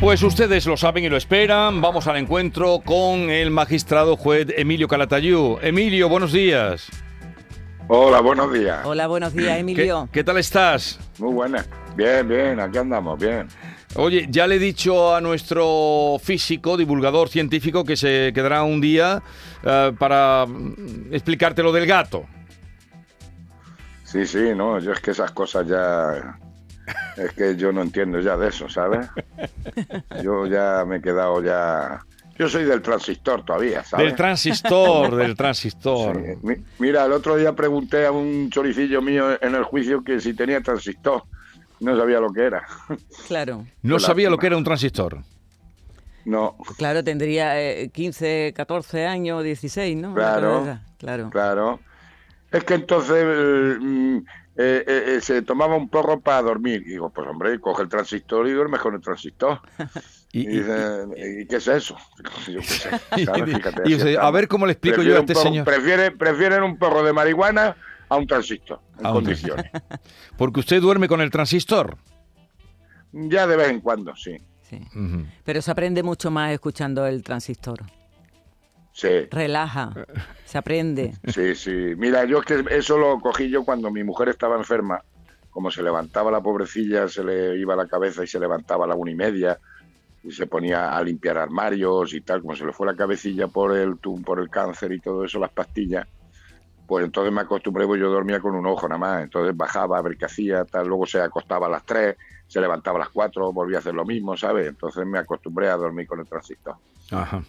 Pues ustedes lo saben y lo esperan. Vamos al encuentro con el magistrado juez Emilio Calatayú. Emilio, buenos días. Hola, buenos días. Hola, buenos días, Emilio. ¿Qué, tal estás? Muy buena. Bien, bien, aquí andamos, bien. Oye, ya le he dicho a nuestro físico, divulgador científico, que se quedará un día eh, para explicarte lo del gato. Sí, sí, no, yo es que esas cosas ya es que yo no entiendo ya de eso, ¿sabes? Yo ya me he quedado ya... Yo soy del transistor todavía, ¿sabes? Del transistor, del transistor. Mira, el otro día pregunté a un choricillo mío en el juicio que si tenía transistor. No sabía lo que era. Claro. No sabía lo que era un transistor. No. Claro, tendría 15, eh, 14 años, 16, ¿no? Claro, claro. Claro. Es que entonces mm, eh, eh, eh, se tomaba un porro para dormir. Y digo, pues hombre, coge el transistor y duerme con el transistor. y, dice, qué es eso? Yo qué sé. y, a ver cómo le explico yo a este señor. Prefiere, prefieren un porro de marihuana a un transistor, en condiciones. Porque usted duerme con el transistor. Ya de vez en cuando, sí. sí. Pero se aprende mucho más escuchando el transistor. Sí. Relaja, se aprende. Sí, sí. Mira, yo es que eso lo cogí yo cuando mi mujer estaba enferma. Como se levantaba la pobrecilla, se le iba la cabeza y se levantaba a la una y media y se ponía a limpiar armarios y tal, como se le fue la cabecilla por el por el cáncer y todo eso, las pastillas, pues entonces me acostumbré, pues yo dormía con un ojo nada más, entonces bajaba a ver qué hacía, tal, luego se acostaba a las tres, se levantaba a las cuatro, volvía a hacer lo mismo, ¿sabes? Entonces me acostumbré a dormir con el transistor. Ajá.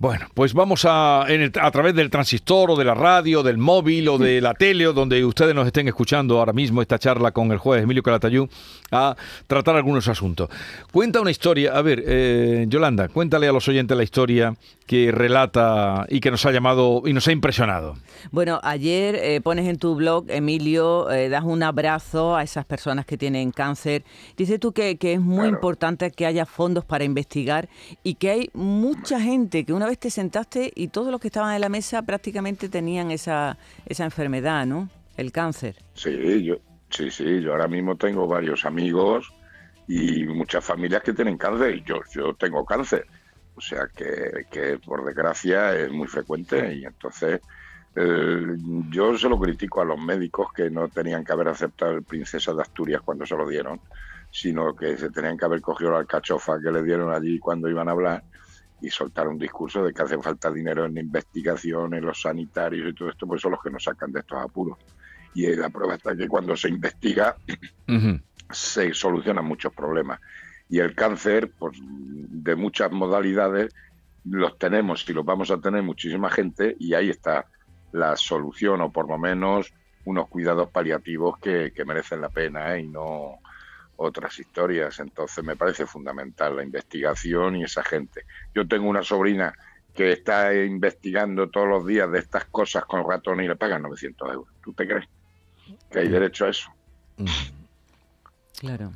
Bueno, pues vamos a, a través del transistor o de la radio, del móvil o de la tele o donde ustedes nos estén escuchando ahora mismo esta charla con el juez Emilio Calatayú a tratar algunos asuntos. Cuenta una historia, a ver, eh, Yolanda, cuéntale a los oyentes la historia que relata y que nos ha llamado y nos ha impresionado. Bueno, ayer eh, pones en tu blog, Emilio, eh, das un abrazo a esas personas que tienen cáncer. Dices tú que, es muy importante que haya fondos para investigar y que hay mucha gente que una vez te sentaste y todos los que estaban en la mesa prácticamente tenían esa, esa enfermedad, ¿no? El cáncer. Sí, yo, sí, sí, yo ahora mismo tengo varios amigos y muchas familias que tienen cáncer y yo, yo tengo cáncer. O sea que, que por desgracia es muy frecuente y entonces eh, yo se lo critico a los médicos que no tenían que haber aceptado el Princesa de Asturias cuando se lo dieron, sino que se tenían que haber cogido la alcachofa que le dieron allí cuando iban a hablar y soltar un discurso de que hace falta dinero en investigación, en los sanitarios y todo esto, pues son los que nos sacan de estos apuros. Y la prueba está que cuando se investiga se solucionan muchos problemas. Y el cáncer, pues de muchas modalidades, los tenemos y los vamos a tener muchísima gente y ahí está la solución o por lo menos unos cuidados paliativos que, merecen la pena ¿eh? y no otras historias. Entonces me parece fundamental la investigación y esa gente. Yo tengo una sobrina que está investigando todos los días de estas cosas con ratones y le pagan 900 euros. ¿Tú te crees que hay derecho a eso? Claro.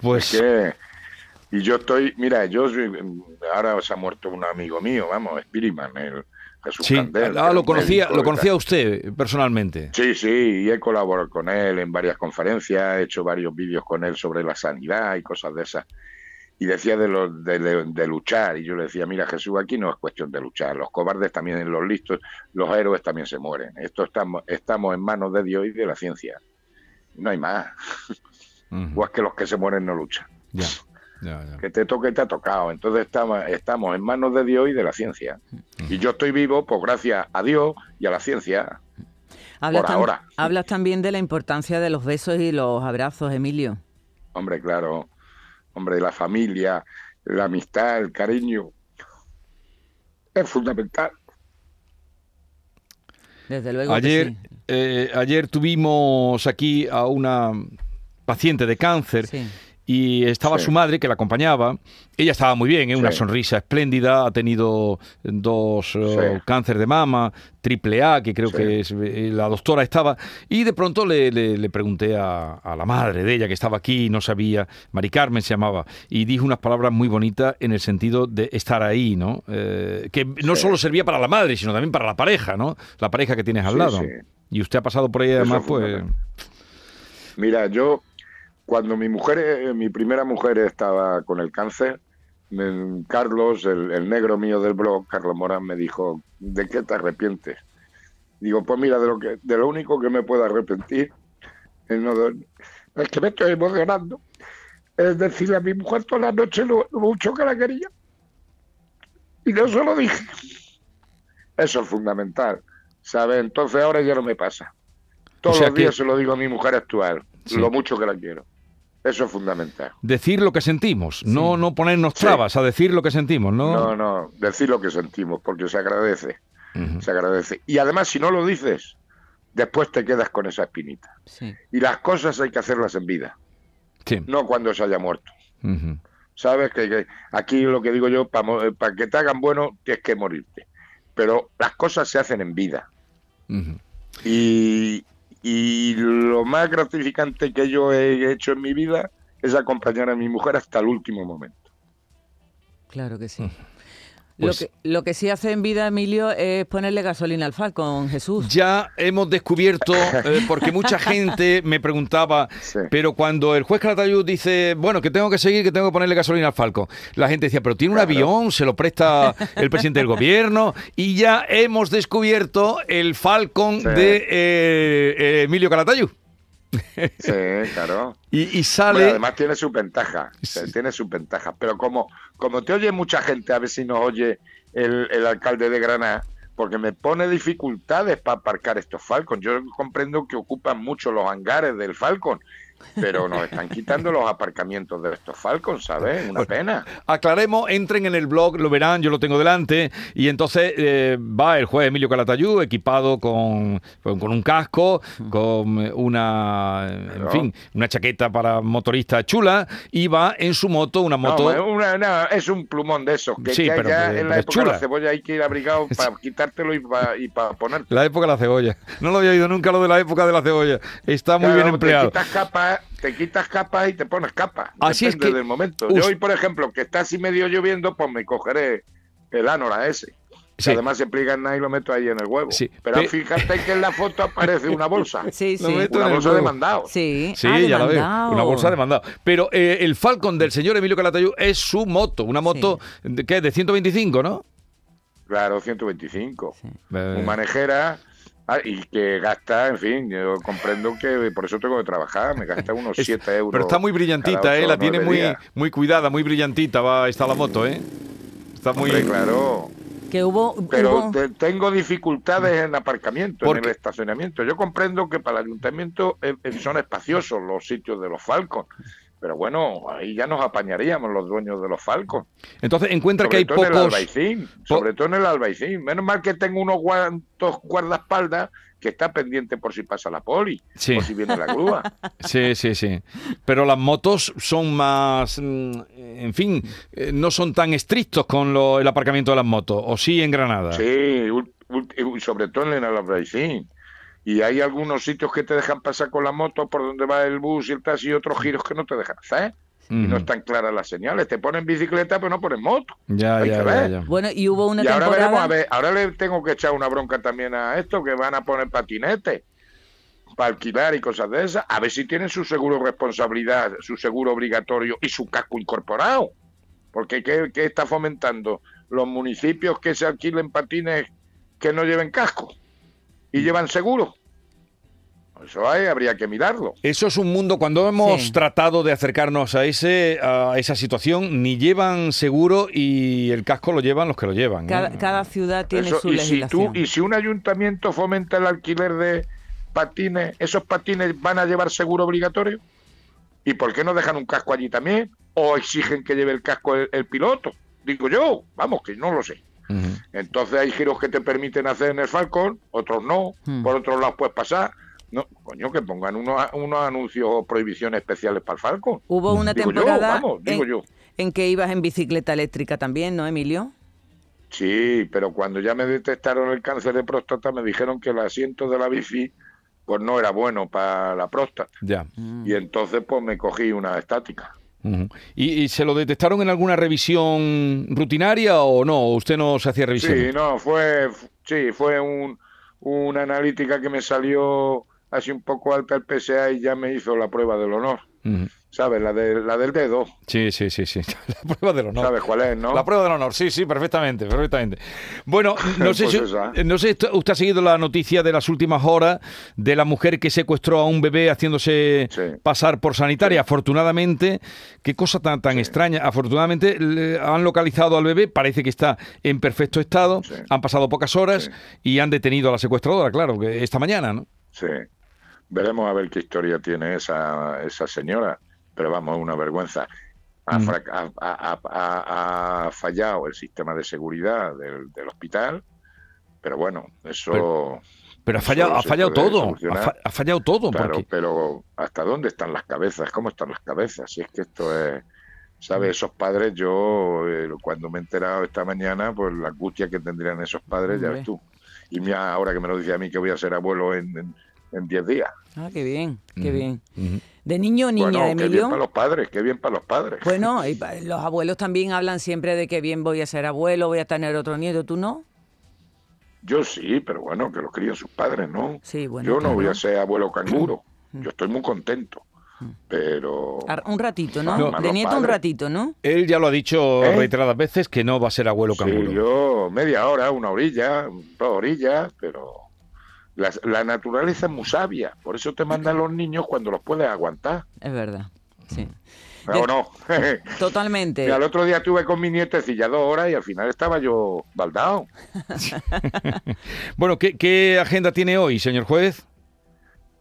Pues... que, y yo estoy, mira, yo ahora se ha muerto un amigo mío, vamos, Spiriman, el sí. ah, lo conocía, lo conocía usted personalmente. Sí, sí, y he colaborado con él en varias conferencias, he hecho varios vídeos con él sobre la sanidad y cosas de esas. Y decía de, lo, de, luchar, y yo le decía, mira Jesús, aquí no es cuestión de luchar, los cobardes también, los listos, los héroes también se mueren. Esto estamos, estamos en manos de Dios y de la ciencia. No hay más. O es que los que se mueren no luchan. Ya. Que te toque, te ha tocado. Entonces estamos, estamos en manos de Dios y de la ciencia. Y yo estoy vivo, pues gracias a Dios y a la ciencia. Hablas, por ahora. hablas también de la importancia de los besos y los abrazos, Emilio. Hombre, claro. Hombre, la familia, la amistad, el cariño. Es fundamental. Desde luego. Ayer, sí. eh, ayer tuvimos aquí a una paciente de cáncer. Sí y estaba su madre que la acompañaba. Ella estaba muy bien, ¿eh? una sonrisa espléndida, ha tenido dos eh, Sí. cáncer de mama, triple A, que creo que es, eh, la doctora estaba, y de pronto le, le- le pregunté a, a la madre de ella que estaba aquí, no sabía, Mari Carmen se llamaba, y dijo unas palabras muy bonitas en el sentido de estar ahí, ¿no? Eh, que no solo servía para la madre, sino también para la pareja, ¿no? La pareja que tienes al lado. sí. Y usted ha pasado por ahí además, es pues... Mira, yo cuando mi mujer, eh, mi primera mujer estaba con el cáncer, Carlos, el, el negro mío del blog, Carlos Morán, me dijo, ¿de qué te arrepientes? Digo, pues mira, de lo que, de lo único que me puedo arrepentir es, no de- es que me estoy emocionando. Es decirle a mi mujer toda la noche lo, lo mucho que la quería. Y no se lo dije. Eso es fundamental. ¿Sabes? Entonces ahora ya no me pasa. Todos sea los que- días se lo digo a mi mujer actual, Sí. lo mucho que la quiero. Eso es fundamental. Decir lo que sentimos, no, no ponernos Sí. trabas a decir lo que sentimos, ¿no? No, no, decir lo que sentimos, porque se agradece, se agradece. Y además, si no lo dices, después te quedas con esa espinita. Sí. Y las cosas hay que hacerlas en vida, Sí. no cuando se haya muerto. ¿Sabes? Que, que aquí lo que digo yo, para que te hagan bueno, tienes que morirte. Pero las cosas se hacen en vida. Ujú. Y, y lo más gratificante que yo he hecho en mi vida es acompañar a mi mujer hasta el último momento. Claro que sí. Pues- lo, que, lo que sí hace en vida, Emilio, es ponerle gasolina al Falcon, Jesús. Ya hemos descubierto, eh, porque mucha gente me preguntaba, Sí. pero cuando el juez Calatayud dice, bueno, que tengo que seguir, que tengo que ponerle gasolina al Falcon, la gente decía, pero tiene un Claro. avión, se lo presta el presidente del gobierno, y ya hemos descubierto el Falcon Sí. de eh, eh, Emilio Calatayud. Sí, claro. Y, y Bueno, sale... además tiene sus ventajas, Sí. tiene sus ventajas. Pero como, como te oye mucha gente, a ver si nos oye el, el alcalde de Granada, porque me pone dificultades para aparcar estos Falcon. Yo comprendo que ocupan mucho los hangares del Falcon, pero nos están quitando los aparcamientos de estos Falcon, ¿sabes? Una pena. Aclaremos, entren en el blog, lo verán, yo lo tengo delante, y entonces eh, va el juez Emilio Calatayud equipado con, con, con un casco, con una, en fin, una chaqueta para motorista chula, y va en su moto, una moto... una- no, es un plumón de esos, que, Sí, que pero- ya pero- en la época de la cebolla hay que ir abrigado para quitártelo y para y pa ponerte. La época de la cebolla. No lo había oído nunca lo de la época de la cebolla. Está muy Claro, bien empleado. Te quitas capas, te quitas capas y te pones capas. Así es Depende que del momento. Yo hoy, por ejemplo, que está así medio lloviendo, pues me cogeré el Anora ese. Que Sí. además se pliega en nada y lo meto ahí en el huevo. Sí, Pero pe- fíjate que en la foto aparece una bolsa. Sí, sí. Una el bolsa de mandado. Sí, Sí, Ah, ya la veo. Una bolsa de mandado. Pero eh, el Falcon del señor Emilio Calatayud es su moto. Una moto, de, ¿qué? De 125, ¿no? Claro, 125. Sí. Eh, Muy manejera. Ah, y que gasta, en fin, yo comprendo que por eso tengo que trabajar, me gasta unos es- 7 euros. pero está muy brillantita, ¿eh? La tiene muy, días. muy cuidada, muy brillantita. Va, está la moto, ¿eh? Está muy... Hombre, claro. Que hubo... Pero hubo- te- tengo dificultades en aparcamiento, ¿Por en el estacionamiento. Yo comprendo que para el ayuntamiento eh, eh, son espaciosos los sitios de los Falcon. Pero bueno, ahí ya nos apañaríamos los dueños de los Falcon. Entonces encuentra que Sobre hay todo en el pocos... Albaicín. Sobre todo en el Albaicín. Menos mal que tengo unos cuantos guardaespaldas que está pendiente por si pasa la poli, Sí. por si viene la grúa. Sí, sí, sí. Pero las motos son más, mm, en fin, eh, no son tan estrictos con lo- el aparcamiento de las motos. ¿O sí en Granada? Sí, sobre todo en el Albaicín. Y hay algunos sitios que te dejan pasar con la moto por donde va el bus y el taxi y otros giros que no te dejan hacer. Y no están claras las señales. Te ponen bicicleta, pero no ponen moto. Ya, Hay ya, que ya, ver. ya. Bueno, y hubo una y ahora veremos, a ver, ahora le tengo que echar una bronca también a esto, que van a poner patinetes para alquilar y cosas de esas. A ver si tienen su seguro responsabilidad, su seguro obligatorio y su casco incorporado. Porque ¿qué, qué está fomentando? Los municipios que se alquilen patines que no lleven casco y llevan seguro. Eso hay, habría que mirarlo. Eso es un mundo, cuando hemos Sí. tratado de acercarnos a ese a esa situación, ni llevan seguro y el casco lo llevan los que lo llevan. ¿eh? Cada, cada ciudad tiene Eso, su y, si legislación. tú, y si un ayuntamiento fomenta el alquiler de patines, ¿esos patines van a llevar seguro obligatorio? ¿Y por qué no dejan un casco allí también? ¿O exigen que lleve el casco el, el piloto? Digo yo, vamos, que no lo sé. Entonces hay giros que te permiten hacer en el Falcon, otros no. Hmm. Por otros lados puedes pasar. No, coño, que pongan unos, unos anuncios o prohibiciones especiales para el Falcon. Hubo una temporada en, en que ibas en bicicleta eléctrica también, ¿no, Emilio? Sí, pero cuando ya me detectaron el cáncer de próstata me dijeron que el asiento de la bici pues no era bueno para la próstata. Ya. Y entonces pues me cogí una estática. ¿Y, se lo detectaron en alguna revisión rutinaria o no? ¿Usted no se hacía revisión? Sí, no, fue, sí, fue un, una analítica que me salió así un poco alta el PSA y ya me hizo la prueba del honor. ¿Sabes? La, de, la del dedo. Sí, sí, sí, sí. La prueba del honor. ¿Sabes cuál es, no? La prueba del honor, sí, sí, perfectamente, perfectamente. Bueno, no sé pues si no sé, usted ha seguido la noticia de las últimas horas de la mujer que secuestró a un bebé haciéndose pasar por sanitaria. Afortunadamente, qué cosa tan, tan extraña. Afortunadamente han localizado al bebé, parece que está en perfecto estado. Han pasado pocas horas y han detenido a la secuestradora, claro, esta mañana, ¿no? Sí. Veremos a ver qué historia tiene esa, esa señora pero vamos, una vergüenza. Ha, mm. ha, fallado el sistema de seguridad del, hospital, pero bueno, eso... Pero, ha fallado, ha fallado todo, ha, fallado todo. Claro, pero ¿hasta dónde están las cabezas? ¿Cómo están las cabezas? Si es que esto es... ¿Sabes? Esos padres, yo eh, cuando me he enterado esta mañana, pues la angustia que tendrían esos padres, ya ves tú. Y mira, ahora que me lo dice a mí que voy a ser abuelo en 10 días. Ah, qué bien, qué bien. ¿De niño o niña, bueno, Emilio? Qué bien para los padres, qué bien para los padres. Bueno, los abuelos también hablan siempre de que bien voy a ser abuelo, voy a tener otro nieto, ¿tú no? Yo sí, pero bueno, que los críen sus padres, ¿no? Sí, bueno. Yo no voy a ser abuelo canguro. Yo estoy muy contento. Pero. Un ratito, ¿no? de nieto un ratito, ¿no? Él ya lo ha dicho ¿Eh? reiteradas veces que no va a ser abuelo canguro. Sí, yo media hora, una orilla, dos orillas, pero la, naturaleza es muy sabia, por eso te mandan los niños cuando los puedes aguantar. Es verdad, sí. ¿O no? Totalmente. Y al otro día estuve con mi nietecilla dos horas y al final estaba yo baldado. bueno, ¿qué, agenda tiene hoy, señor juez?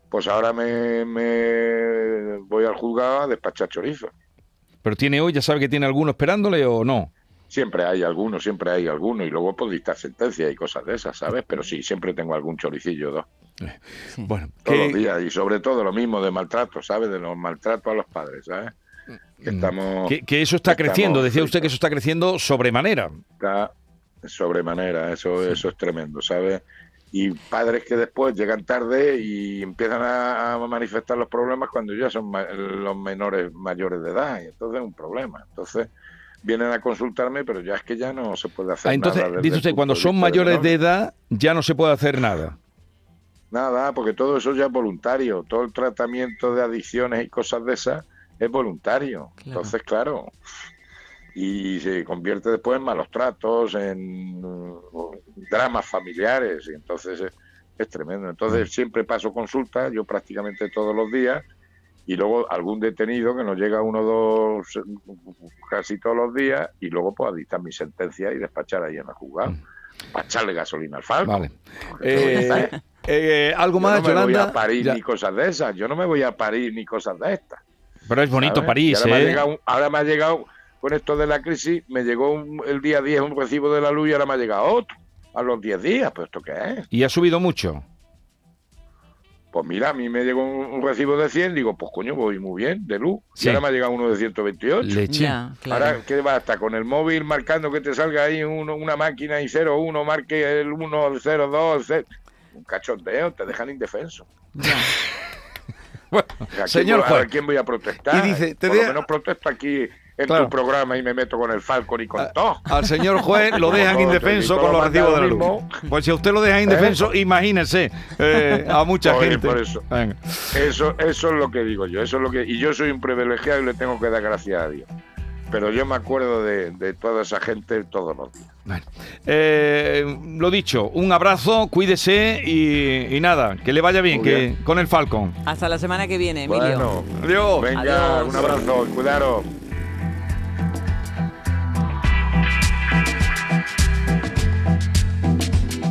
Pues ahora me, me voy al juzgado a despachar chorizo. ¿Pero tiene hoy, ya sabe que tiene alguno esperándole o no? Siempre hay alguno, siempre hay alguno, y luego puedo dictar sentencia y cosas de esas, ¿sabes? Pero sí, siempre tengo algún choricillo dos. Bueno, todos los días, y sobre todo lo mismo de maltrato, ¿sabes? De los maltratos a los padres, ¿sabes? Que, mm. estamos, que, eso está creciendo, decía usted que eso está creciendo sobremanera. Está sobremanera, eso, eso es tremendo, ¿sabes? Y padres que después llegan tarde y empiezan a, manifestar los problemas cuando ya son los menores mayores de edad, y entonces es un problema. Entonces, vienen a consultarme, pero ya es que ya no se puede hacer ah, entonces, nada. Dice usted, cuando son mayores de, edad ya no se puede hacer nada. Nada, porque todo eso ya es voluntario. Todo el tratamiento de adicciones y cosas de esas es voluntario. Entonces, claro, y se convierte después en malos tratos, en dramas familiares, y entonces es, es tremendo. Entonces, mm. siempre paso consulta, yo prácticamente todos los días, y luego algún detenido que nos llega uno o dos casi todos los días y luego pues dictar mi sentencia y despachar ahí en la jugada. Mm. Para echarle gasolina al falco. Vale. Eh, eh, ¿Algo más, Yo no me voy a París ni cosas de esas. Yo no me voy a París ni cosas de estas. Pero es bonito París, ahora, ¿eh? me llegado, ahora me ha llegado, con esto de la crisis, me llegó el día 10 un recibo de la luz y ahora me ha llegado otro. A los 10 días, ¿pues esto qué es? ¿Y ha subido mucho? Pues mira, a mí me llegó un, recibo de 100, digo, pues coño, voy muy bien, de luz. Y ahora me ha llegado uno de 128. Leche. Ahora, ¿qué va? Hasta con el móvil marcando que te salga ahí uno, una máquina y 01, marque el 1, el 02, el Un cachondeo, te dejan indefenso. bueno, señor juez. ¿A quién voy a protestar? Y dice, te Por lo menos protesto aquí en tu programa y me meto con el Falcon y con todo. Al señor juez lo dejan indefenso con los recibos de la luz. Pues si usted lo deja indefenso, ¿Eh? imagínese eh, a mucha gente. Por eso. eso. Eso es lo que digo yo. Eso es lo que y yo soy un privilegiado y le tengo que dar gracias a Dios. Pero yo me acuerdo de, toda esa gente todos los días. Eh, lo dicho, un abrazo, cuídese y, nada, que le vaya bien, que con el Falcon. Hasta la semana que viene, Emilio. Adiós. Venga, un abrazo, cuidaros.